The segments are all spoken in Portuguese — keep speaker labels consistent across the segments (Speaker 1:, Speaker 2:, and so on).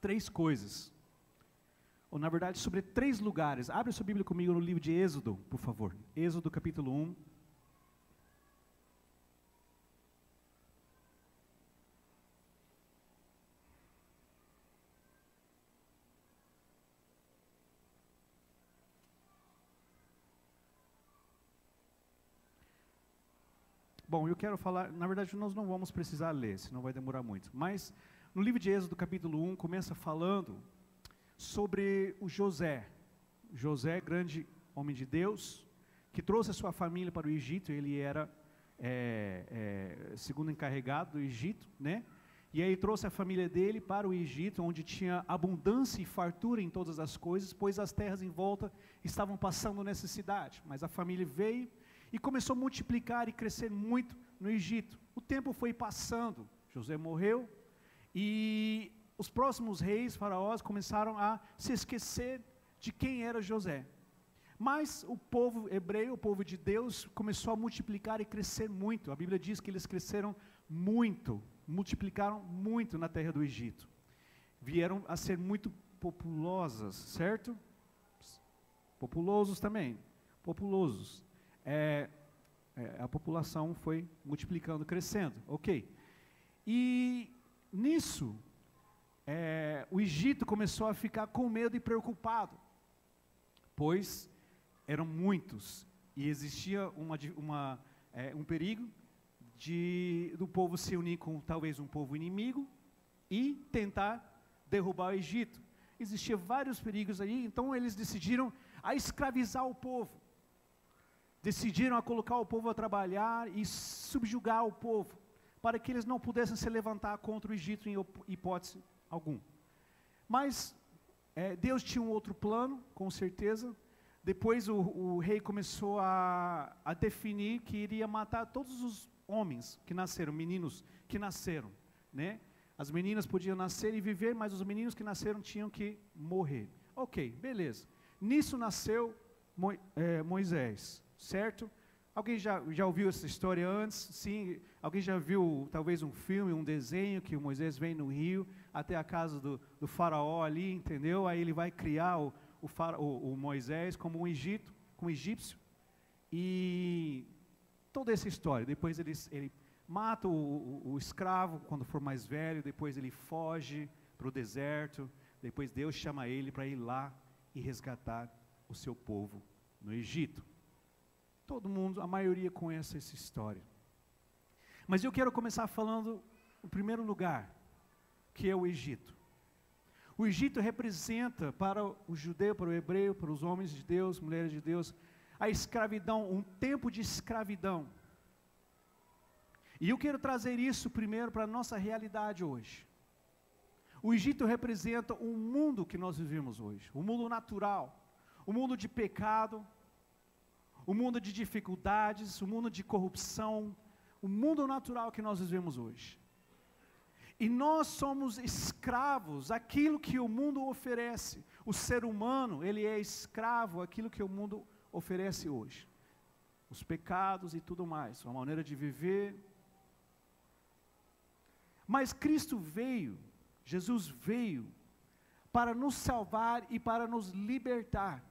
Speaker 1: três coisas. Ou, na verdade, sobre três lugares. Abre sua Bíblia comigo no livro de Êxodo, por favor. Êxodo capítulo 1. Bom, eu quero falar, na verdade nós não vamos precisar ler, senão vai demorar muito. Mas no livro de Êxodo, capítulo 1, começa falando sobre o José. José, grande homem de Deus, que trouxe a sua família para o Egito, ele era é, é, segundo encarregado do Egito, né? E aí trouxe a família dele para o Egito, onde tinha abundância e fartura em todas as coisas, pois as terras em volta estavam passando necessidade. Mas a família veio e começou a multiplicar e crescer muito no Egito. O tempo foi passando, José morreu e os próximos reis, faraós, começaram a se esquecer de quem era José. Mas o povo hebreu, o povo de Deus, começou a multiplicar e crescer muito. A Bíblia diz que eles cresceram muito, multiplicaram muito na terra do Egito. Vieram a ser muito populosas, certo? Populosos também, populosos é, é, a população foi multiplicando, crescendo, ok. E nisso, é, o Egito começou a ficar com medo e preocupado, pois eram muitos e existia uma, uma, é, um perigo de do povo se unir com talvez um povo inimigo e tentar derrubar o Egito. Existiam vários perigos aí, então eles decidiram a escravizar o povo decidiram a colocar o povo a trabalhar e subjugar o povo, para que eles não pudessem se levantar contra o Egito em hipótese algum. Mas é, Deus tinha um outro plano, com certeza. Depois o, o rei começou a, a definir que iria matar todos os homens que nasceram, meninos que nasceram, né? As meninas podiam nascer e viver, mas os meninos que nasceram tinham que morrer. Ok, beleza. Nisso nasceu Mo, é, Moisés certo? Alguém já, já ouviu essa história antes? Sim. Alguém já viu talvez um filme, um desenho que Moisés vem no rio até a casa do, do faraó ali, entendeu? Aí ele vai criar o, o, o, o Moisés como um Egito, como um egípcio. E toda essa história. Depois ele, ele mata o, o escravo quando for mais velho. Depois ele foge para o deserto. Depois Deus chama ele para ir lá e resgatar o seu povo no Egito. Todo mundo, a maioria conhece essa história. Mas eu quero começar falando, em primeiro lugar, que é o Egito. O Egito representa para o judeu, para o hebreu, para os homens de Deus, mulheres de Deus, a escravidão, um tempo de escravidão. E eu quero trazer isso primeiro para a nossa realidade hoje. O Egito representa o mundo que nós vivemos hoje, o mundo natural, o mundo de pecado, o mundo de dificuldades, o mundo de corrupção, o mundo natural que nós vivemos hoje. E nós somos escravos aquilo que o mundo oferece. O ser humano, ele é escravo aquilo que o mundo oferece hoje. Os pecados e tudo mais, a maneira de viver. Mas Cristo veio, Jesus veio para nos salvar e para nos libertar.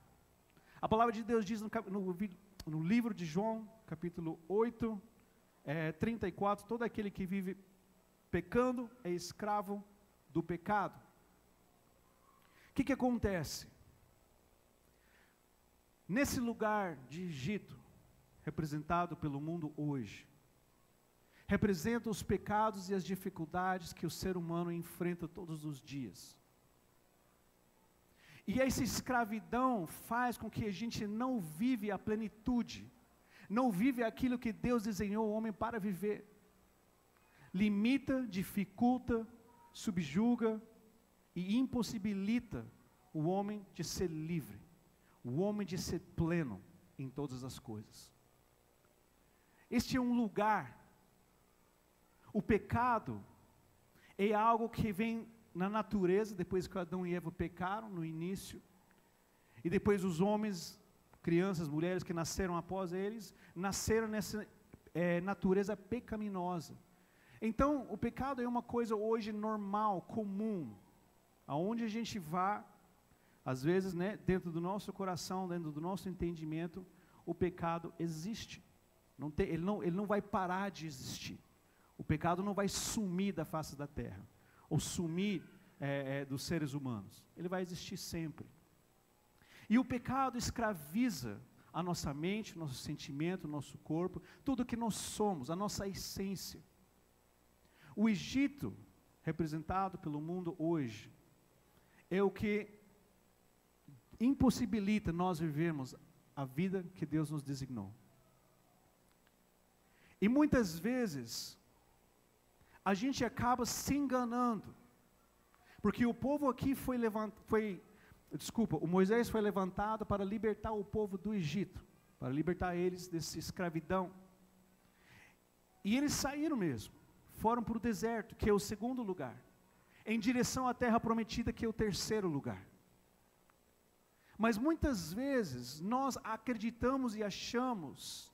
Speaker 1: A palavra de Deus diz no, no, no livro de João, capítulo 8, é, 34, todo aquele que vive pecando é escravo do pecado. O que, que acontece? Nesse lugar de Egito, representado pelo mundo hoje, representa os pecados e as dificuldades que o ser humano enfrenta todos os dias. E essa escravidão faz com que a gente não vive a plenitude, não vive aquilo que Deus desenhou o homem para viver. Limita, dificulta, subjuga e impossibilita o homem de ser livre, o homem de ser pleno em todas as coisas. Este é um lugar. O pecado é algo que vem na natureza, depois que Adão e Eva pecaram no início, e depois os homens, crianças, mulheres que nasceram após eles, nasceram nessa é, natureza pecaminosa. Então, o pecado é uma coisa hoje normal, comum. aonde a gente vá, às vezes, né, dentro do nosso coração, dentro do nosso entendimento, o pecado existe. Não tem, ele, não, ele não vai parar de existir. O pecado não vai sumir da face da terra, ou sumir é, é, dos seres humanos. Ele vai existir sempre. E o pecado escraviza a nossa mente, nosso sentimento, nosso corpo, tudo que nós somos, a nossa essência. O Egito, representado pelo mundo hoje, é o que impossibilita nós vivermos a vida que Deus nos designou. E muitas vezes, a gente acaba se enganando, porque o povo aqui foi levantado, foi, desculpa, o Moisés foi levantado para libertar o povo do Egito, para libertar eles dessa escravidão. E eles saíram mesmo, foram para o deserto, que é o segundo lugar em direção à terra prometida, que é o terceiro lugar. Mas muitas vezes nós acreditamos e achamos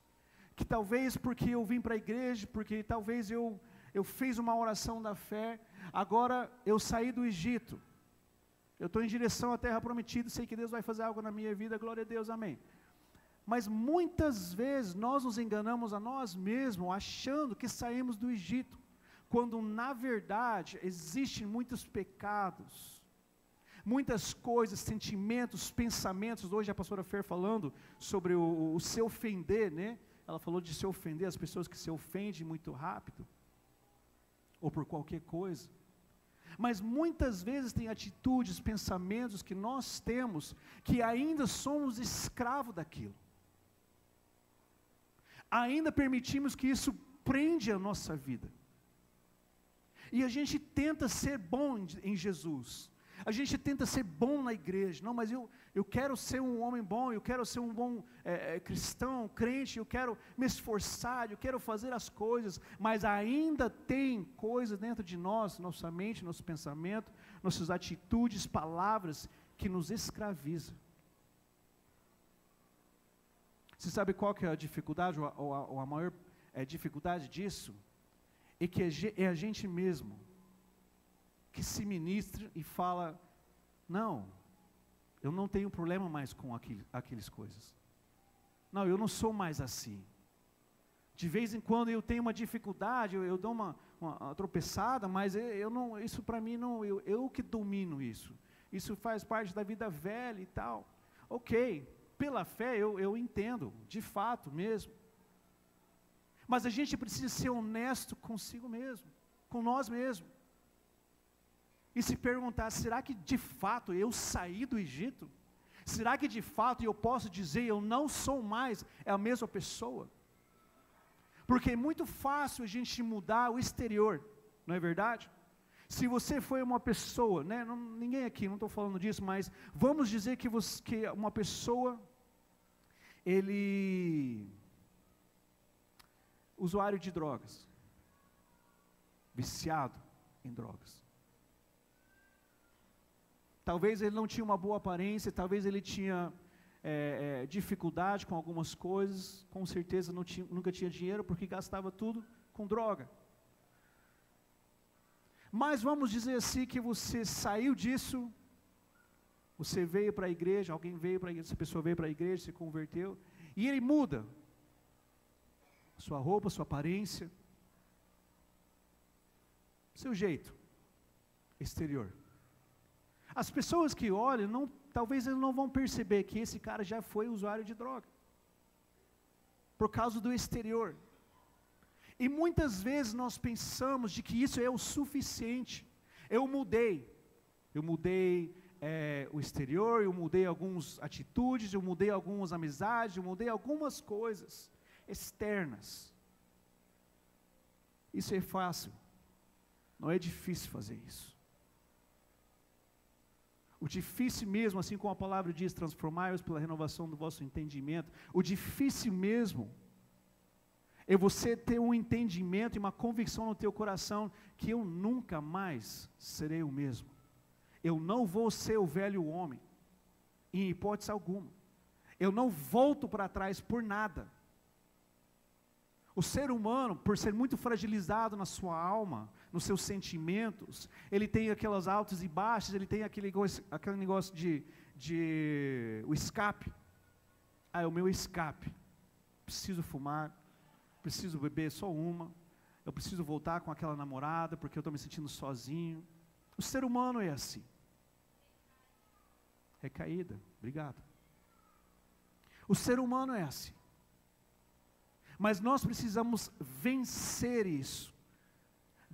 Speaker 1: que talvez porque eu vim para a igreja, porque talvez eu, eu fiz uma oração da fé, agora eu saí do Egito, eu estou em direção à terra prometida, sei que Deus vai fazer algo na minha vida, glória a Deus, amém. Mas muitas vezes nós nos enganamos a nós mesmos, achando que saímos do Egito quando na verdade existem muitos pecados, muitas coisas, sentimentos, pensamentos. Hoje a pastora Fer falando sobre o, o se ofender, né? Ela falou de se ofender, as pessoas que se ofendem muito rápido, ou por qualquer coisa. Mas muitas vezes tem atitudes, pensamentos que nós temos que ainda somos escravos daquilo. Ainda permitimos que isso prende a nossa vida. E a gente tenta ser bom em Jesus. A gente tenta ser bom na igreja. Não, mas eu, eu quero ser um homem bom, eu quero ser um bom é, é, cristão, crente, eu quero me esforçar, eu quero fazer as coisas, mas ainda tem coisas dentro de nós, nossa mente, nosso pensamento, nossas atitudes, palavras, que nos escraviza. Você sabe qual que é a dificuldade, ou a, ou a, maior é, dificuldade disso? e que é a gente mesmo que se ministra e fala: não, eu não tenho problema mais com aquele, aquelas coisas. Não, eu não sou mais assim. De vez em quando eu tenho uma dificuldade, eu, eu dou uma, uma, uma, tropeçada, mas eu, eu não, isso para mim não, eu, eu que domino isso. Isso faz parte da vida velha e tal. Ok, pela fé eu, eu entendo, de fato mesmo. Mas a gente precisa ser honesto consigo mesmo, com nós mesmos. E se perguntar: será que de fato eu saí do Egito? Será que de fato eu posso dizer eu não sou mais a mesma pessoa? Porque é muito fácil a gente mudar o exterior, não é verdade? Se você foi uma pessoa, né, não, ninguém aqui, não estou falando disso, mas vamos dizer que, você, que uma pessoa, ele usuário de drogas, viciado em drogas. Talvez ele não tinha uma boa aparência, talvez ele tinha é, é, dificuldade com algumas coisas, com certeza tinha, nunca tinha dinheiro porque gastava tudo com droga. Mas vamos dizer assim que você saiu disso, você veio para a igreja, alguém veio para a igreja, essa pessoa veio para a igreja, se converteu, e ele muda, sua roupa, sua aparência, seu jeito exterior. As pessoas que olham, não, talvez eles não vão perceber que esse cara já foi usuário de droga, por causa do exterior. E muitas vezes nós pensamos de que isso é o suficiente. Eu mudei, eu mudei é, o exterior, eu mudei algumas atitudes, eu mudei algumas amizades, eu mudei algumas coisas externas. Isso é fácil. Não é difícil fazer isso. O difícil mesmo, assim como a palavra diz, transformai-os pela renovação do vosso entendimento. O difícil mesmo é você ter um entendimento e uma convicção no teu coração que eu nunca mais serei o mesmo. Eu não vou ser o velho homem, em hipótese alguma. Eu não volto para trás por nada. O ser humano, por ser muito fragilizado na sua alma, nos seus sentimentos, ele tem aquelas altas e baixas, ele tem aquele, aquele negócio de, de o escape. Ah, é o meu escape. Preciso fumar, preciso beber só uma, eu preciso voltar com aquela namorada porque eu estou me sentindo sozinho. O ser humano é assim. Recaída, obrigado. O ser humano é assim. Mas nós precisamos vencer isso.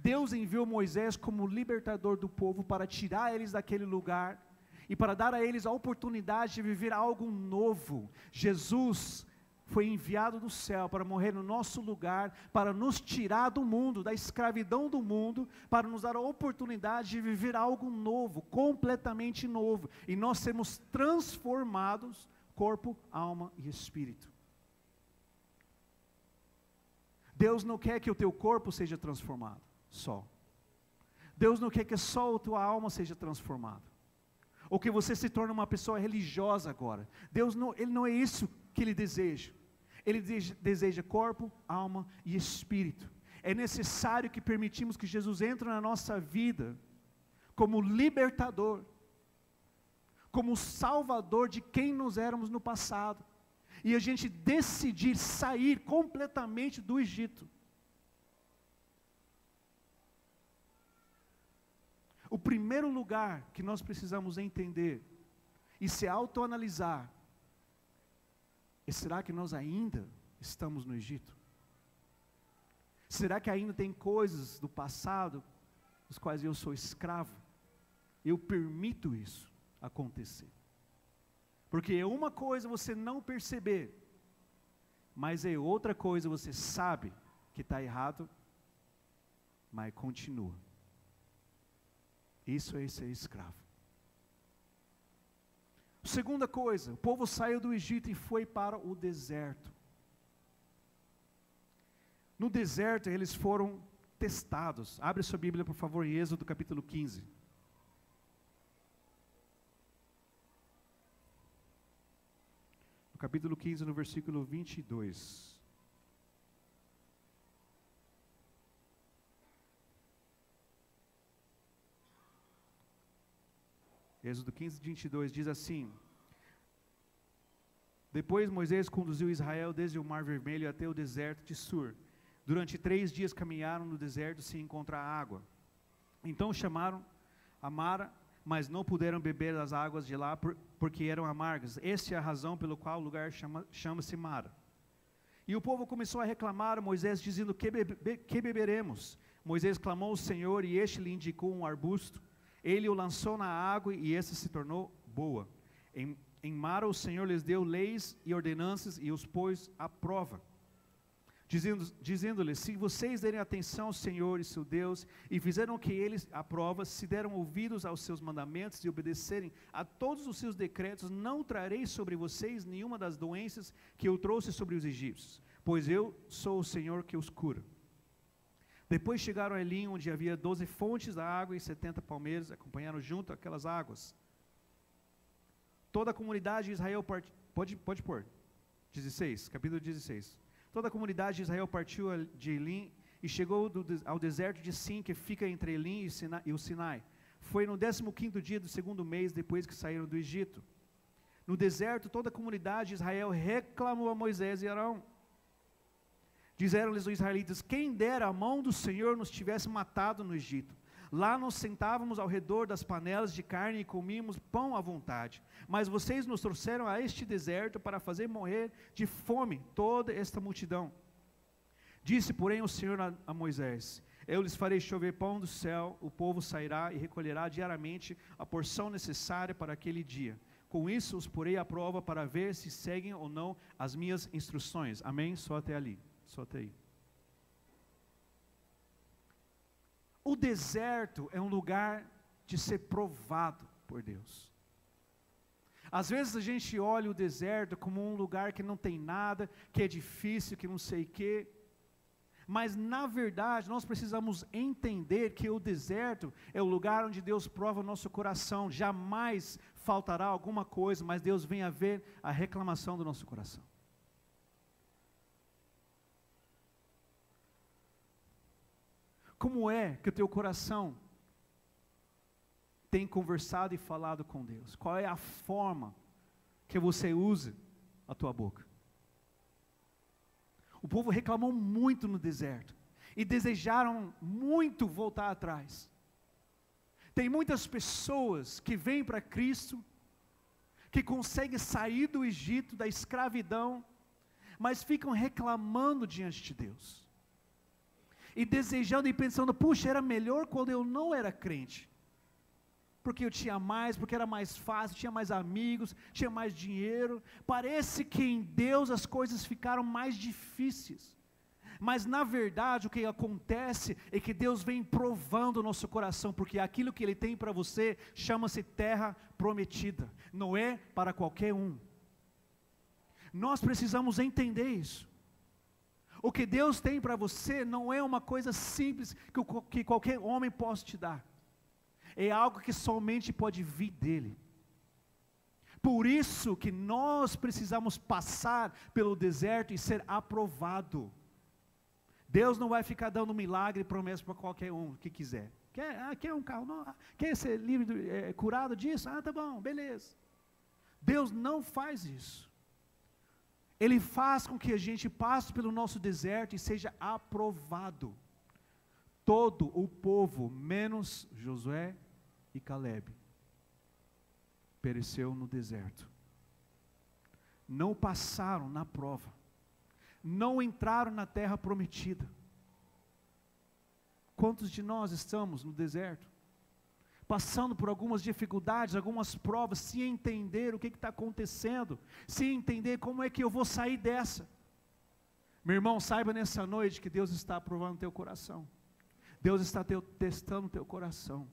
Speaker 1: Deus enviou Moisés como libertador do povo para tirar eles daquele lugar e para dar a eles a oportunidade de viver algo novo. Jesus foi enviado do céu para morrer no nosso lugar, para nos tirar do mundo, da escravidão do mundo, para nos dar a oportunidade de viver algo novo, completamente novo, e nós sermos transformados, corpo, alma e espírito. Deus não quer que o teu corpo seja transformado, só. Deus não quer que só a tua alma seja transformada. Ou que você se torne uma pessoa religiosa agora. Deus não, ele não é isso que ele deseja. Ele deseja corpo, alma e espírito. É necessário que permitimos que Jesus entre na nossa vida como libertador, como salvador de quem nós éramos no passado. E a gente decidir sair completamente do Egito. O primeiro lugar que nós precisamos entender e se autoanalisar e será que nós ainda estamos no Egito? Será que ainda tem coisas do passado dos quais eu sou escravo? Eu permito isso acontecer. Porque é uma coisa você não perceber, mas é outra coisa você sabe que está errado, mas continua. Isso é ser escravo. Segunda coisa, o povo saiu do Egito e foi para o deserto. No deserto eles foram testados. Abre sua Bíblia, por favor, em Êxodo capítulo 15. No capítulo 15, no versículo 22. Êxodo 15, 22 diz assim: Depois Moisés conduziu Israel desde o Mar Vermelho até o deserto de Sur. Durante três dias caminharam no deserto sem encontrar água. Então chamaram a Mara, mas não puderam beber das águas de lá por, porque eram amargas. Essa é a razão pelo qual o lugar chama-se chama Mara. E o povo começou a reclamar a Moisés, dizendo: que, bebe, que beberemos? Moisés clamou ao Senhor e este lhe indicou um arbusto. Ele o lançou na água e essa se tornou boa. Em, em o Senhor lhes deu leis e ordenanças e os pôs à prova. Dizendo-lhes, dizendo se vocês derem atenção ao Senhor e seu Deus, e fizeram que eles a prova, se deram ouvidos aos seus mandamentos e obedecerem a todos os seus decretos, não trarei sobre vocês nenhuma das doenças que eu trouxe sobre os egípcios, pois eu sou o Senhor que os cura. Depois chegaram a Elim, onde havia doze fontes da água e setenta palmeiras, acompanharam junto aquelas águas. Toda a comunidade de Israel part... pode, pode pôr. 16, capítulo 16. Toda a comunidade de Israel partiu de Elim e chegou do, ao deserto de Sim, que fica entre Elim e, Sinai, e o Sinai. Foi no 15 dia do segundo mês depois que saíram do Egito. No deserto, toda a comunidade de Israel reclamou a Moisés e Arão. Disseram-lhes os israelitas: Quem dera a mão do Senhor nos tivesse matado no Egito. Lá nos sentávamos ao redor das panelas de carne e comíamos pão à vontade. Mas vocês nos trouxeram a este deserto para fazer morrer de fome toda esta multidão. Disse, porém, o Senhor a, a Moisés: Eu lhes farei chover pão do céu, o povo sairá e recolherá diariamente a porção necessária para aquele dia. Com isso os porei à prova para ver se seguem ou não as minhas instruções. Amém? Só até ali. Só até aí. O deserto é um lugar de ser provado por Deus. Às vezes a gente olha o deserto como um lugar que não tem nada, que é difícil, que não sei o quê. Mas na verdade nós precisamos entender que o deserto é o lugar onde Deus prova o nosso coração. Jamais faltará alguma coisa, mas Deus vem a ver a reclamação do nosso coração. Como é que o teu coração tem conversado e falado com Deus? Qual é a forma que você usa a tua boca? O povo reclamou muito no deserto e desejaram muito voltar atrás. Tem muitas pessoas que vêm para Cristo, que conseguem sair do Egito, da escravidão, mas ficam reclamando diante de Deus. E desejando e pensando, puxa, era melhor quando eu não era crente. Porque eu tinha mais, porque era mais fácil, tinha mais amigos, tinha mais dinheiro. Parece que em Deus as coisas ficaram mais difíceis. Mas na verdade o que acontece é que Deus vem provando o nosso coração, porque aquilo que Ele tem para você chama-se terra prometida, não é para qualquer um. Nós precisamos entender isso. O que Deus tem para você não é uma coisa simples que, que qualquer homem possa te dar, é algo que somente pode vir dEle. Por isso que nós precisamos passar pelo deserto e ser aprovado. Deus não vai ficar dando milagre e promessa para qualquer um que quiser. Quer, ah, quer um carro? Não, ah, quer ser livre, é, curado disso? Ah, tá bom, beleza. Deus não faz isso. Ele faz com que a gente passe pelo nosso deserto e seja aprovado. Todo o povo, menos Josué e Caleb, pereceu no deserto. Não passaram na prova não entraram na terra prometida. Quantos de nós estamos no deserto? Passando por algumas dificuldades, algumas provas, sem entender o que está acontecendo, sem entender como é que eu vou sair dessa. Meu irmão, saiba nessa noite que Deus está aprovando teu coração. Deus está teu, testando teu coração.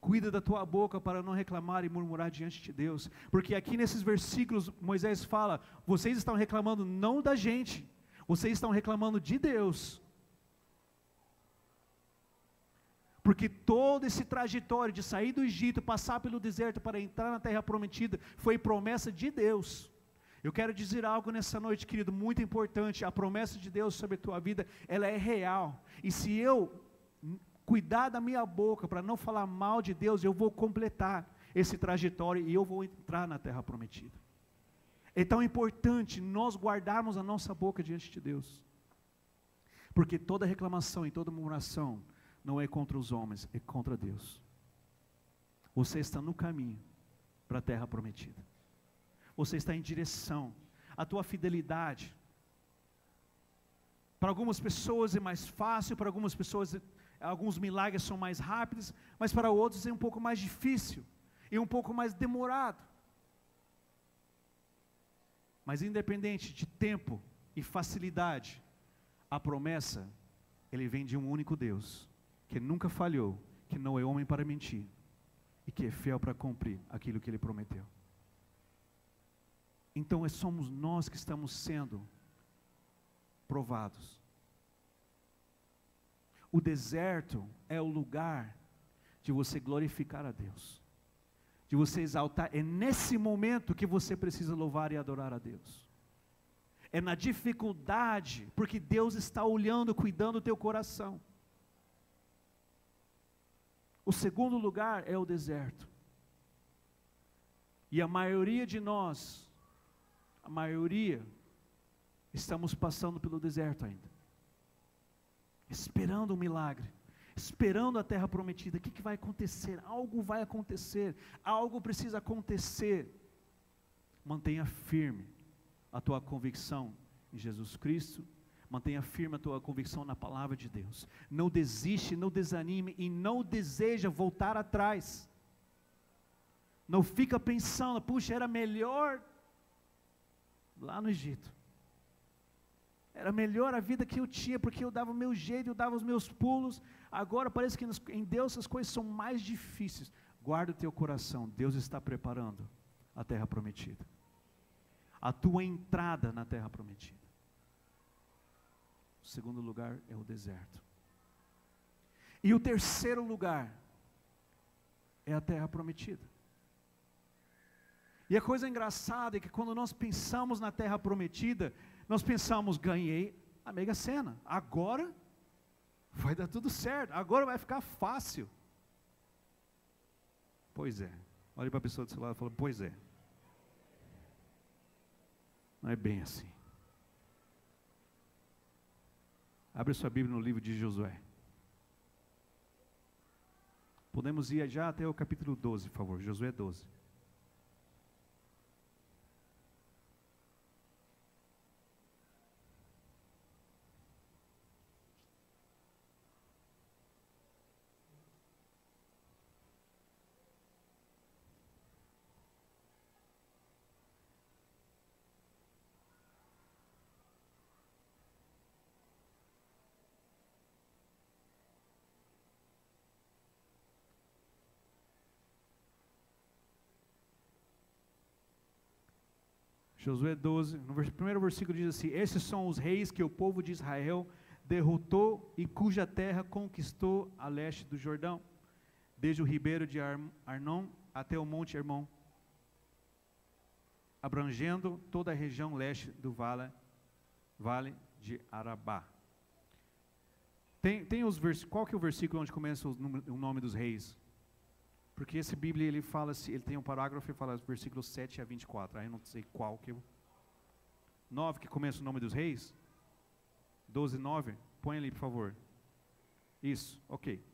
Speaker 1: Cuida da tua boca para não reclamar e murmurar diante de Deus. Porque aqui nesses versículos Moisés fala: vocês estão reclamando não da gente, vocês estão reclamando de Deus. Porque todo esse trajetório de sair do Egito, passar pelo deserto para entrar na terra prometida, foi promessa de Deus. Eu quero dizer algo nessa noite, querido, muito importante. A promessa de Deus sobre a tua vida, ela é real. E se eu cuidar da minha boca para não falar mal de Deus, eu vou completar esse trajetório e eu vou entrar na terra prometida. É tão importante nós guardarmos a nossa boca diante de Deus. Porque toda reclamação e toda murmuração não é contra os homens, é contra Deus. Você está no caminho para a terra prometida. Você está em direção. A tua fidelidade. Para algumas pessoas é mais fácil, para algumas pessoas alguns milagres são mais rápidos, mas para outros é um pouco mais difícil e um pouco mais demorado. Mas independente de tempo e facilidade, a promessa, ele vem de um único Deus, que nunca falhou, que não é homem para mentir e que é fiel para cumprir aquilo que ele prometeu. Então é somos nós que estamos sendo provados. O deserto é o lugar de você glorificar a Deus de você exaltar, é nesse momento que você precisa louvar e adorar a Deus. É na dificuldade, porque Deus está olhando, cuidando do teu coração. O segundo lugar é o deserto. E a maioria de nós, a maioria, estamos passando pelo deserto ainda, esperando um milagre esperando a terra prometida. O que, que vai acontecer? Algo vai acontecer, algo precisa acontecer. Mantenha firme a tua convicção em Jesus Cristo, mantenha firme a tua convicção na palavra de Deus. Não desiste, não desanime e não deseja voltar atrás. Não fica pensando, puxa, era melhor lá no Egito. Era melhor a vida que eu tinha, porque eu dava o meu jeito, eu dava os meus pulos. Agora parece que em Deus as coisas são mais difíceis. Guarda o teu coração, Deus está preparando a terra prometida. A tua entrada na terra prometida. O segundo lugar é o deserto. E o terceiro lugar é a terra prometida. E a coisa engraçada é que quando nós pensamos na terra prometida, nós pensamos, ganhei a mega sena, agora vai dar tudo certo, agora vai ficar fácil. Pois é. Olhe para a pessoa do seu lado e fala: Pois é. Não é bem assim. Abre sua Bíblia no livro de Josué. Podemos ir já até o capítulo 12, por favor. Josué 12. Josué 12, no primeiro versículo diz assim: Esses são os reis que o povo de Israel derrotou e cuja terra conquistou a leste do Jordão, desde o ribeiro de Arnon até o monte Hermon, abrangendo toda a região leste do vale, vale de Arabá. Tem, tem os qual que é o versículo onde começa o nome dos reis? Porque esse Bíblia ele fala, ele tem um parágrafo e fala versículos 7 a 24. Aí eu não sei qual que eu. 9 que começa o nome dos reis. 12, 9. Põe ali, por favor. Isso, ok.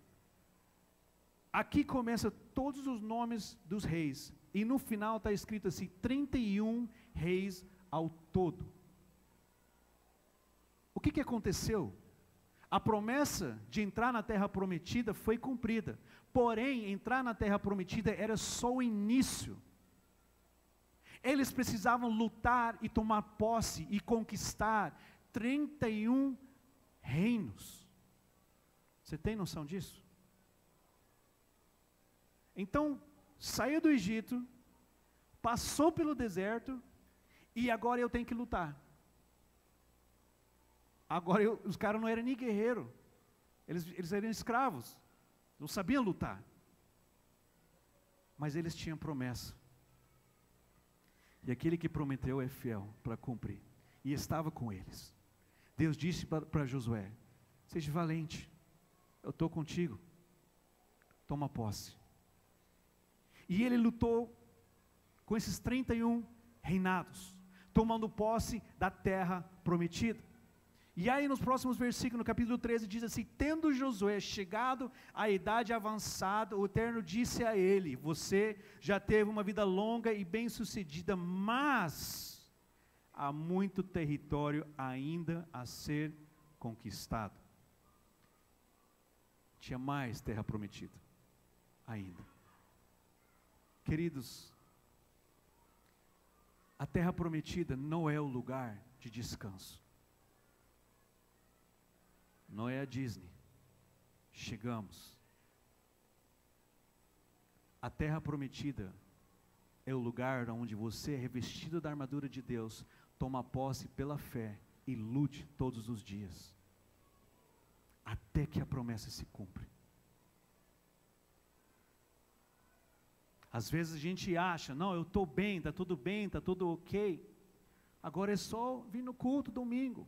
Speaker 1: Aqui começa todos os nomes dos reis. E no final está escrito assim: 31 reis ao todo. O que, que aconteceu? A promessa de entrar na terra prometida foi cumprida. Porém, entrar na terra prometida era só o início. Eles precisavam lutar e tomar posse e conquistar 31 reinos. Você tem noção disso? Então, saiu do Egito, passou pelo deserto e agora eu tenho que lutar. Agora eu, os caras não eram nem guerreiro, eles, eles eram escravos não sabiam lutar. Mas eles tinham promessa. E aquele que prometeu é fiel para cumprir. E estava com eles. Deus disse para Josué: Seja valente, eu estou contigo. Toma posse. E ele lutou com esses 31 reinados, tomando posse da terra prometida. E aí, nos próximos versículos, no capítulo 13, diz assim: Tendo Josué chegado à idade avançada, o Eterno disse a ele: Você já teve uma vida longa e bem-sucedida, mas há muito território ainda a ser conquistado. Tinha mais terra prometida, ainda. Queridos, a terra prometida não é o lugar de descanso não é a Disney. Chegamos. A terra prometida é o lugar onde você, revestido da armadura de Deus, toma posse pela fé e lute todos os dias, até que a promessa se cumpre. Às vezes a gente acha, não, eu estou bem, está tudo bem, está tudo ok. Agora é só vir no culto domingo.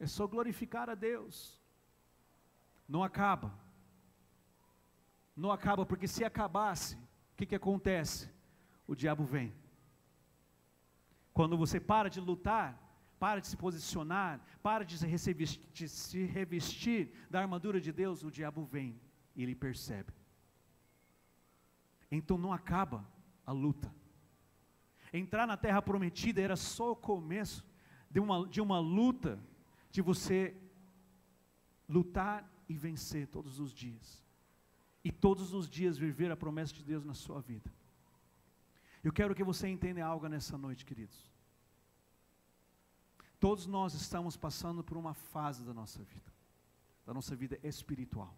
Speaker 1: É só glorificar a Deus. Não acaba. Não acaba, porque se acabasse, o que, que acontece? O diabo vem. Quando você para de lutar, para de se posicionar, para de se, revestir, de se revestir da armadura de Deus, o diabo vem e ele percebe. Então não acaba a luta. Entrar na terra prometida era só o começo de uma, de uma luta de você lutar e vencer todos os dias. E todos os dias viver a promessa de Deus na sua vida. Eu quero que você entenda algo nessa noite, queridos. Todos nós estamos passando por uma fase da nossa vida, da nossa vida espiritual.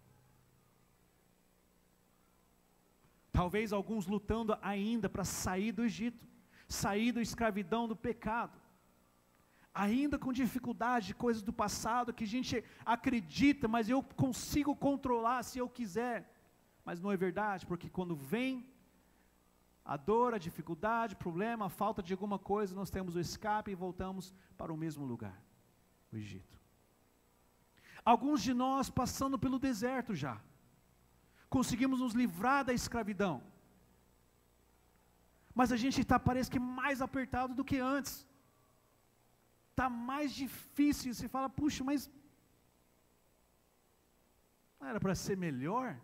Speaker 1: Talvez alguns lutando ainda para sair do Egito, sair da escravidão do pecado ainda com dificuldade de coisas do passado que a gente acredita, mas eu consigo controlar se eu quiser. Mas não é verdade, porque quando vem a dor, a dificuldade, o problema, a falta de alguma coisa, nós temos o escape e voltamos para o mesmo lugar, o Egito. Alguns de nós passando pelo deserto já. Conseguimos nos livrar da escravidão. Mas a gente está, parece que, mais apertado do que antes. Está mais difícil. Você fala, puxa, mas. Não era para ser melhor?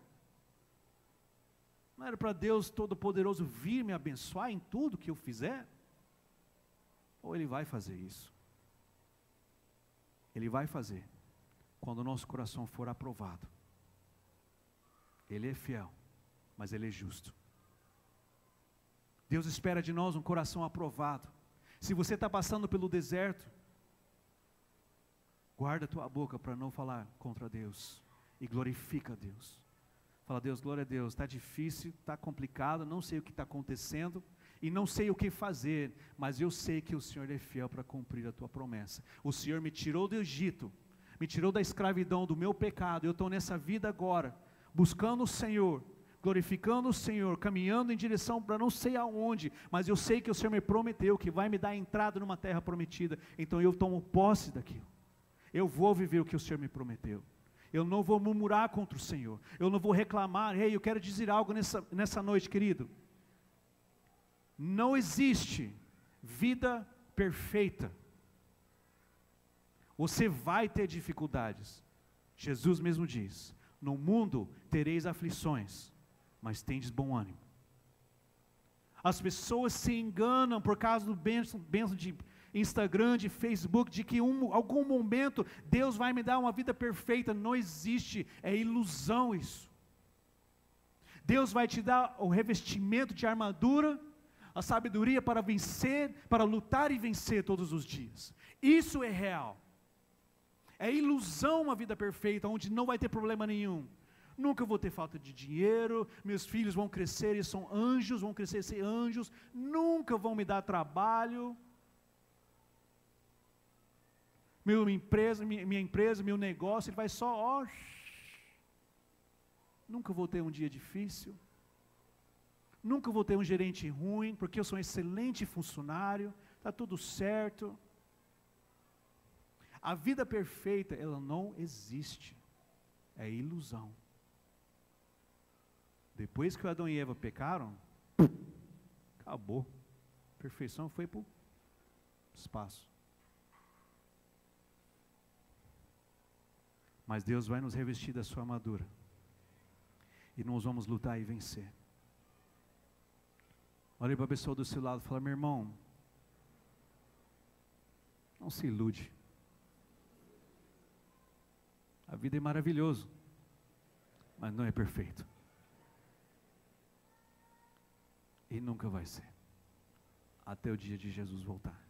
Speaker 1: Não era para Deus Todo-Poderoso vir me abençoar em tudo que eu fizer? Ou Ele vai fazer isso? Ele vai fazer quando o nosso coração for aprovado. Ele é fiel, mas Ele é justo. Deus espera de nós um coração aprovado. Se você está passando pelo deserto, guarda tua boca para não falar contra Deus e glorifica Deus. Fala, Deus, glória a Deus, está difícil, está complicado, não sei o que está acontecendo e não sei o que fazer, mas eu sei que o Senhor é fiel para cumprir a tua promessa. O Senhor me tirou do Egito, me tirou da escravidão, do meu pecado, eu estou nessa vida agora, buscando o Senhor, glorificando o Senhor, caminhando em direção para não sei aonde, mas eu sei que o Senhor me prometeu que vai me dar entrada numa terra prometida, então eu tomo posse daquilo. Eu vou viver o que o Senhor me prometeu. Eu não vou murmurar contra o Senhor. Eu não vou reclamar. Ei, eu quero dizer algo nessa, nessa noite, querido. Não existe vida perfeita. Você vai ter dificuldades. Jesus mesmo diz: No mundo tereis aflições, mas tendes bom ânimo. As pessoas se enganam por causa do benção, benção de Instagram, de Facebook, de que um, algum momento Deus vai me dar uma vida perfeita. Não existe, é ilusão isso. Deus vai te dar o revestimento de armadura, a sabedoria para vencer, para lutar e vencer todos os dias. Isso é real. É ilusão uma vida perfeita, onde não vai ter problema nenhum nunca vou ter falta de dinheiro, meus filhos vão crescer e são anjos, vão crescer e ser anjos, nunca vão me dar trabalho. Minha empresa, minha, minha empresa, meu negócio, ele vai só, ó, nunca vou ter um dia difícil. Nunca vou ter um gerente ruim, porque eu sou um excelente funcionário, está tudo certo. A vida perfeita, ela não existe, é ilusão. Depois que Adão e Eva pecaram, acabou. A perfeição foi para o espaço. Mas Deus vai nos revestir da sua armadura. E nós vamos lutar e vencer. Olhe para a pessoa do seu lado e fala, meu irmão, não se ilude. A vida é maravilhoso, mas não é perfeito. E nunca vai ser. Até o dia de Jesus voltar.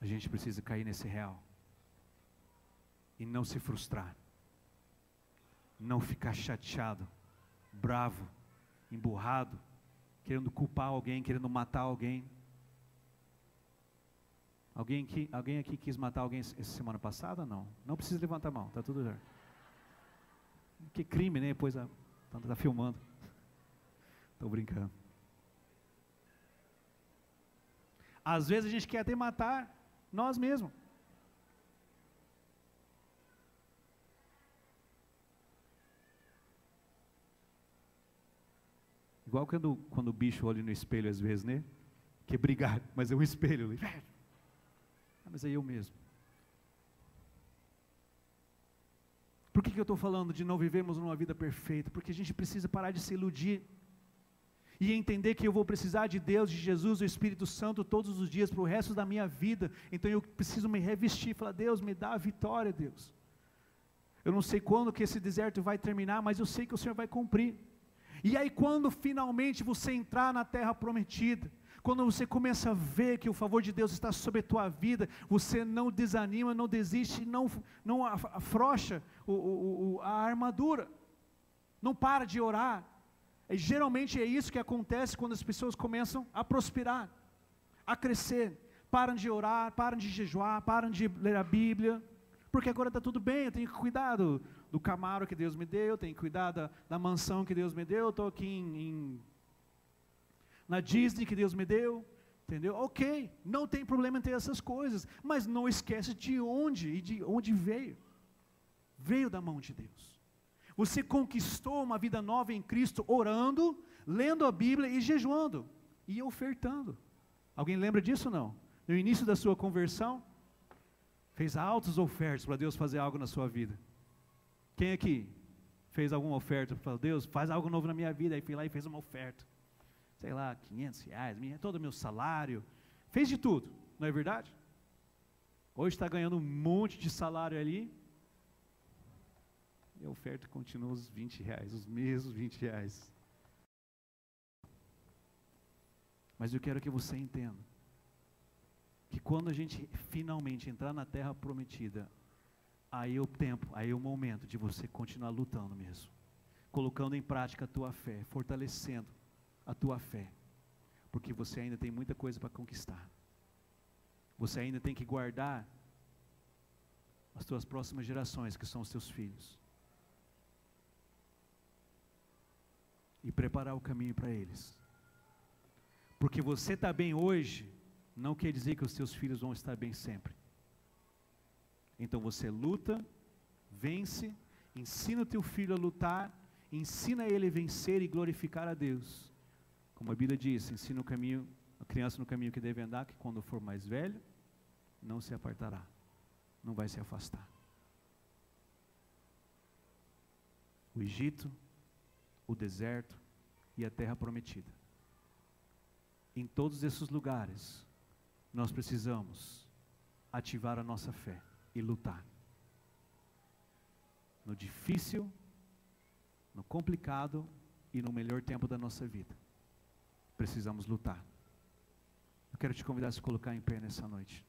Speaker 1: A gente precisa cair nesse real. E não se frustrar. Não ficar chateado, bravo, emburrado, querendo culpar alguém, querendo matar alguém. Alguém aqui, alguém aqui quis matar alguém essa semana passada? Não. Não precisa levantar a mão, está tudo certo. Que crime, né? Depois está tá filmando. Estou brincando. Às vezes a gente quer até matar nós mesmos. Igual quando, quando o bicho olha no espelho às vezes, né? Quer brigar, mas é um espelho. Ah, mas é eu mesmo. Por que, que eu estou falando de não vivemos uma vida perfeita? Porque a gente precisa parar de se iludir e entender que eu vou precisar de Deus, de Jesus, do Espírito Santo todos os dias para o resto da minha vida. Então eu preciso me revestir, falar: Deus, me dá a vitória, Deus. Eu não sei quando que esse deserto vai terminar, mas eu sei que o Senhor vai cumprir. E aí, quando finalmente você entrar na terra prometida, quando você começa a ver que o favor de Deus está sobre a tua vida, você não desanima, não desiste, não, não afrocha o, o, a armadura, não para de orar, e geralmente é isso que acontece quando as pessoas começam a prosperar, a crescer, param de orar, param de jejuar, param de ler a Bíblia, porque agora está tudo bem, eu tenho que cuidar do, Camaro que Deus me deu, eu tenho que cuidar da, da mansão que Deus me deu, eu estou aqui em, em, na Disney que Deus me deu, Entendeu? Ok, não tem problema em ter essas coisas, mas não esquece de onde e de onde veio. Veio da mão de Deus. Você conquistou uma vida nova em Cristo orando, lendo a Bíblia e jejuando e ofertando. Alguém lembra disso não? No início da sua conversão, fez altas ofertas para Deus fazer algo na sua vida. Quem aqui fez alguma oferta para Deus, faz algo novo na minha vida, aí foi lá e fez uma oferta. Sei lá, 500 reais, todo o meu salário. Fez de tudo, não é verdade? Hoje está ganhando um monte de salário ali. E a oferta continua os 20 reais, os mesmos 20 reais. Mas eu quero que você entenda que quando a gente finalmente entrar na terra prometida, aí é o tempo, aí é o momento de você continuar lutando mesmo, colocando em prática a tua fé, fortalecendo a tua fé, porque você ainda tem muita coisa para conquistar. Você ainda tem que guardar as tuas próximas gerações, que são os teus filhos. E preparar o caminho para eles. Porque você está bem hoje, não quer dizer que os teus filhos vão estar bem sempre. Então você luta, vence, ensina o teu filho a lutar, ensina ele a vencer e glorificar a Deus. Como a Bíblia diz, ensina o caminho, a criança no caminho que deve andar, que quando for mais velho, não se apartará, não vai se afastar. O Egito, o deserto e a terra prometida. Em todos esses lugares, nós precisamos ativar a nossa fé e lutar. No difícil, no complicado e no melhor tempo da nossa vida. Precisamos lutar. Eu quero te convidar a se colocar em pé nessa noite.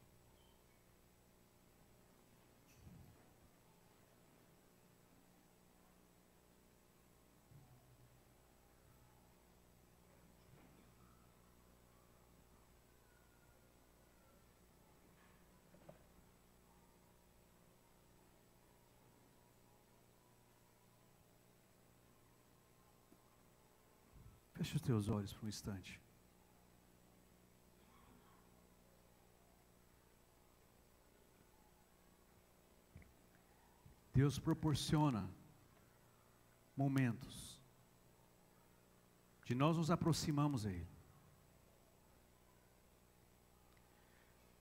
Speaker 1: Feche os teus olhos por um instante. Deus proporciona momentos de nós nos aproximamos a Ele.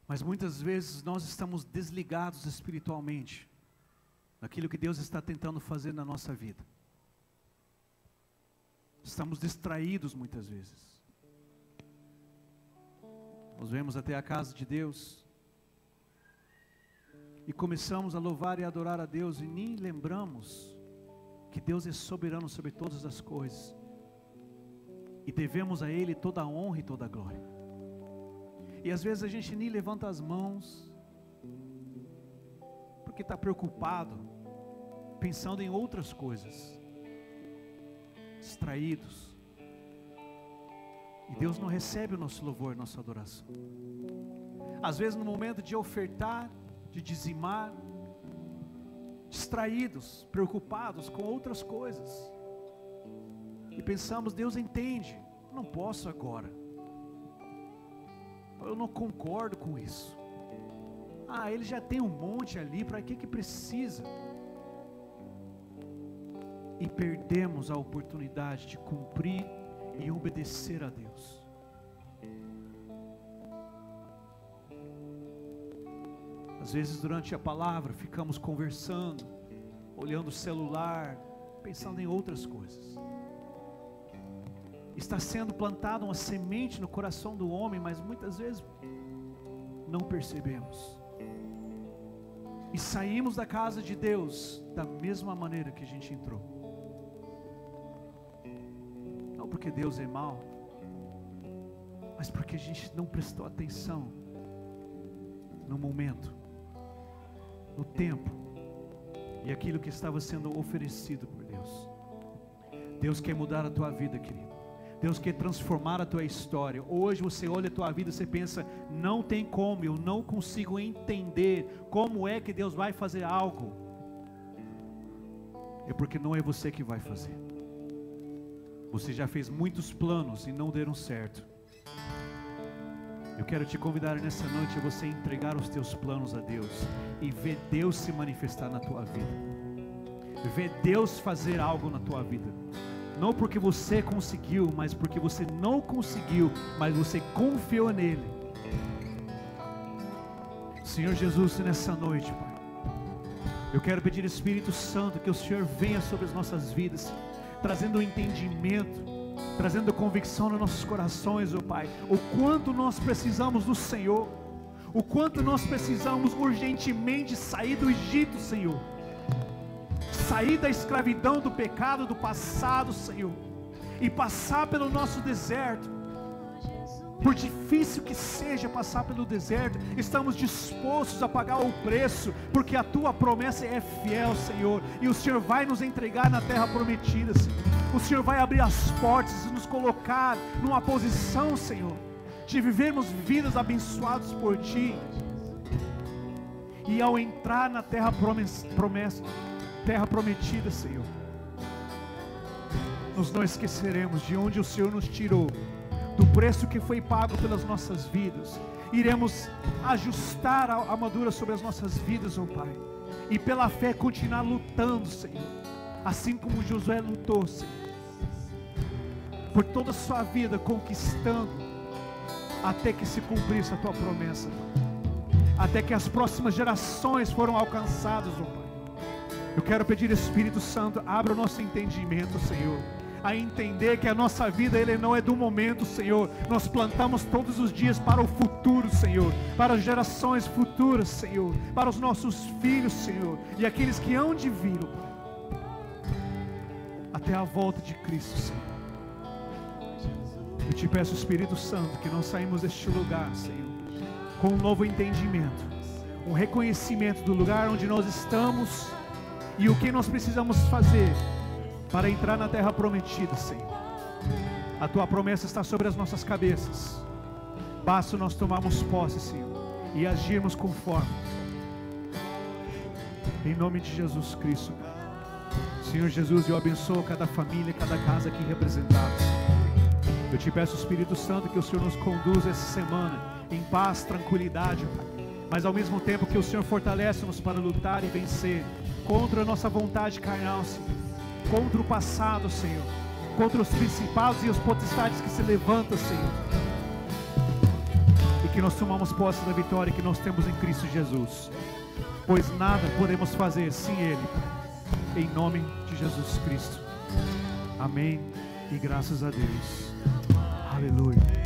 Speaker 1: Mas muitas vezes nós estamos desligados espiritualmente daquilo que Deus está tentando fazer na nossa vida. Estamos distraídos muitas vezes. Nós vemos até a casa de Deus e começamos a louvar e adorar a Deus e nem lembramos que Deus é soberano sobre todas as coisas e devemos a Ele toda a honra e toda a glória. E às vezes a gente nem levanta as mãos porque está preocupado, pensando em outras coisas distraídos. E Deus não recebe o nosso louvor, nossa adoração. Às vezes, no momento de ofertar, de dizimar, distraídos, preocupados com outras coisas. E pensamos, Deus entende, não posso agora. Eu não concordo com isso. Ah, ele já tem um monte ali, para que que precisa? E perdemos a oportunidade de cumprir e obedecer a Deus. Às vezes, durante a palavra, ficamos conversando, olhando o celular, pensando em outras coisas. Está sendo plantada uma semente no coração do homem, mas muitas vezes não percebemos. E saímos da casa de Deus da mesma maneira que a gente entrou porque Deus é mau, mas porque a gente não prestou atenção no momento, no tempo e aquilo que estava sendo oferecido por Deus. Deus quer mudar a tua vida, querido. Deus quer transformar a tua história. Hoje você olha a tua vida e você pensa: não tem como, eu não consigo entender como é que Deus vai fazer algo. É porque não é você que vai fazer. Você já fez muitos planos e não deram certo. Eu quero te convidar nessa noite a você entregar os teus planos a Deus e ver Deus se manifestar na tua vida. Ver Deus fazer algo na tua vida. Não porque você conseguiu, mas porque você não conseguiu, mas você confiou nele. Senhor Jesus, nessa noite, Pai, eu quero pedir, Espírito Santo, que o Senhor venha sobre as nossas vidas, trazendo entendimento, trazendo convicção nos nossos corações, ó oh Pai, o quanto nós precisamos do Senhor, o quanto nós precisamos urgentemente sair do Egito, Senhor, sair da escravidão, do pecado, do passado, Senhor, e passar pelo nosso deserto. Por difícil que seja passar pelo deserto, estamos dispostos a pagar o preço, porque a tua promessa é fiel, Senhor, e o Senhor vai nos entregar na terra prometida, Senhor. O Senhor vai abrir as portas e nos colocar numa posição, Senhor, de vivermos vidas abençoadas por Ti. E ao entrar na terra promessa, terra prometida, Senhor, nós não esqueceremos de onde o Senhor nos tirou, do preço que foi pago pelas nossas vidas. Iremos ajustar a armadura sobre as nossas vidas, ó oh Pai, e pela fé continuar lutando, Senhor, assim como Josué lutou, Senhor por toda a sua vida, conquistando, até que se cumprisse a tua promessa, até que as próximas gerações foram alcançadas, oh Pai. Eu quero pedir, Espírito Santo, abra o nosso entendimento, Senhor, a entender que a nossa vida ele não é do momento, Senhor. Nós plantamos todos os dias para o futuro, Senhor, para as gerações futuras, Senhor, para os nossos filhos, Senhor, e aqueles que hão de vir, até a volta de Cristo, Senhor. Eu te peço, Espírito Santo, que nós saímos deste lugar, Senhor, com um novo entendimento, um reconhecimento do lugar onde nós estamos e o que nós precisamos fazer para entrar na terra prometida, Senhor. A tua promessa está sobre as nossas cabeças. Basta nós tomarmos posse, Senhor, e agirmos conforme. Em nome de Jesus Cristo. Senhor Jesus, eu abençoo cada família, cada casa aqui representada. Eu te peço, Espírito Santo, que o Senhor nos conduza essa semana em paz, tranquilidade, mas ao mesmo tempo que o Senhor fortalece-nos para lutar e vencer contra a nossa vontade carnal, Senhor, contra o passado, Senhor, contra os principados e os potestades que se levantam, Senhor, e que nós tomamos posse da vitória que nós temos em Cristo Jesus, pois nada podemos fazer sem Ele, em nome de Jesus Cristo. Amém e graças a Deus. Aleluia.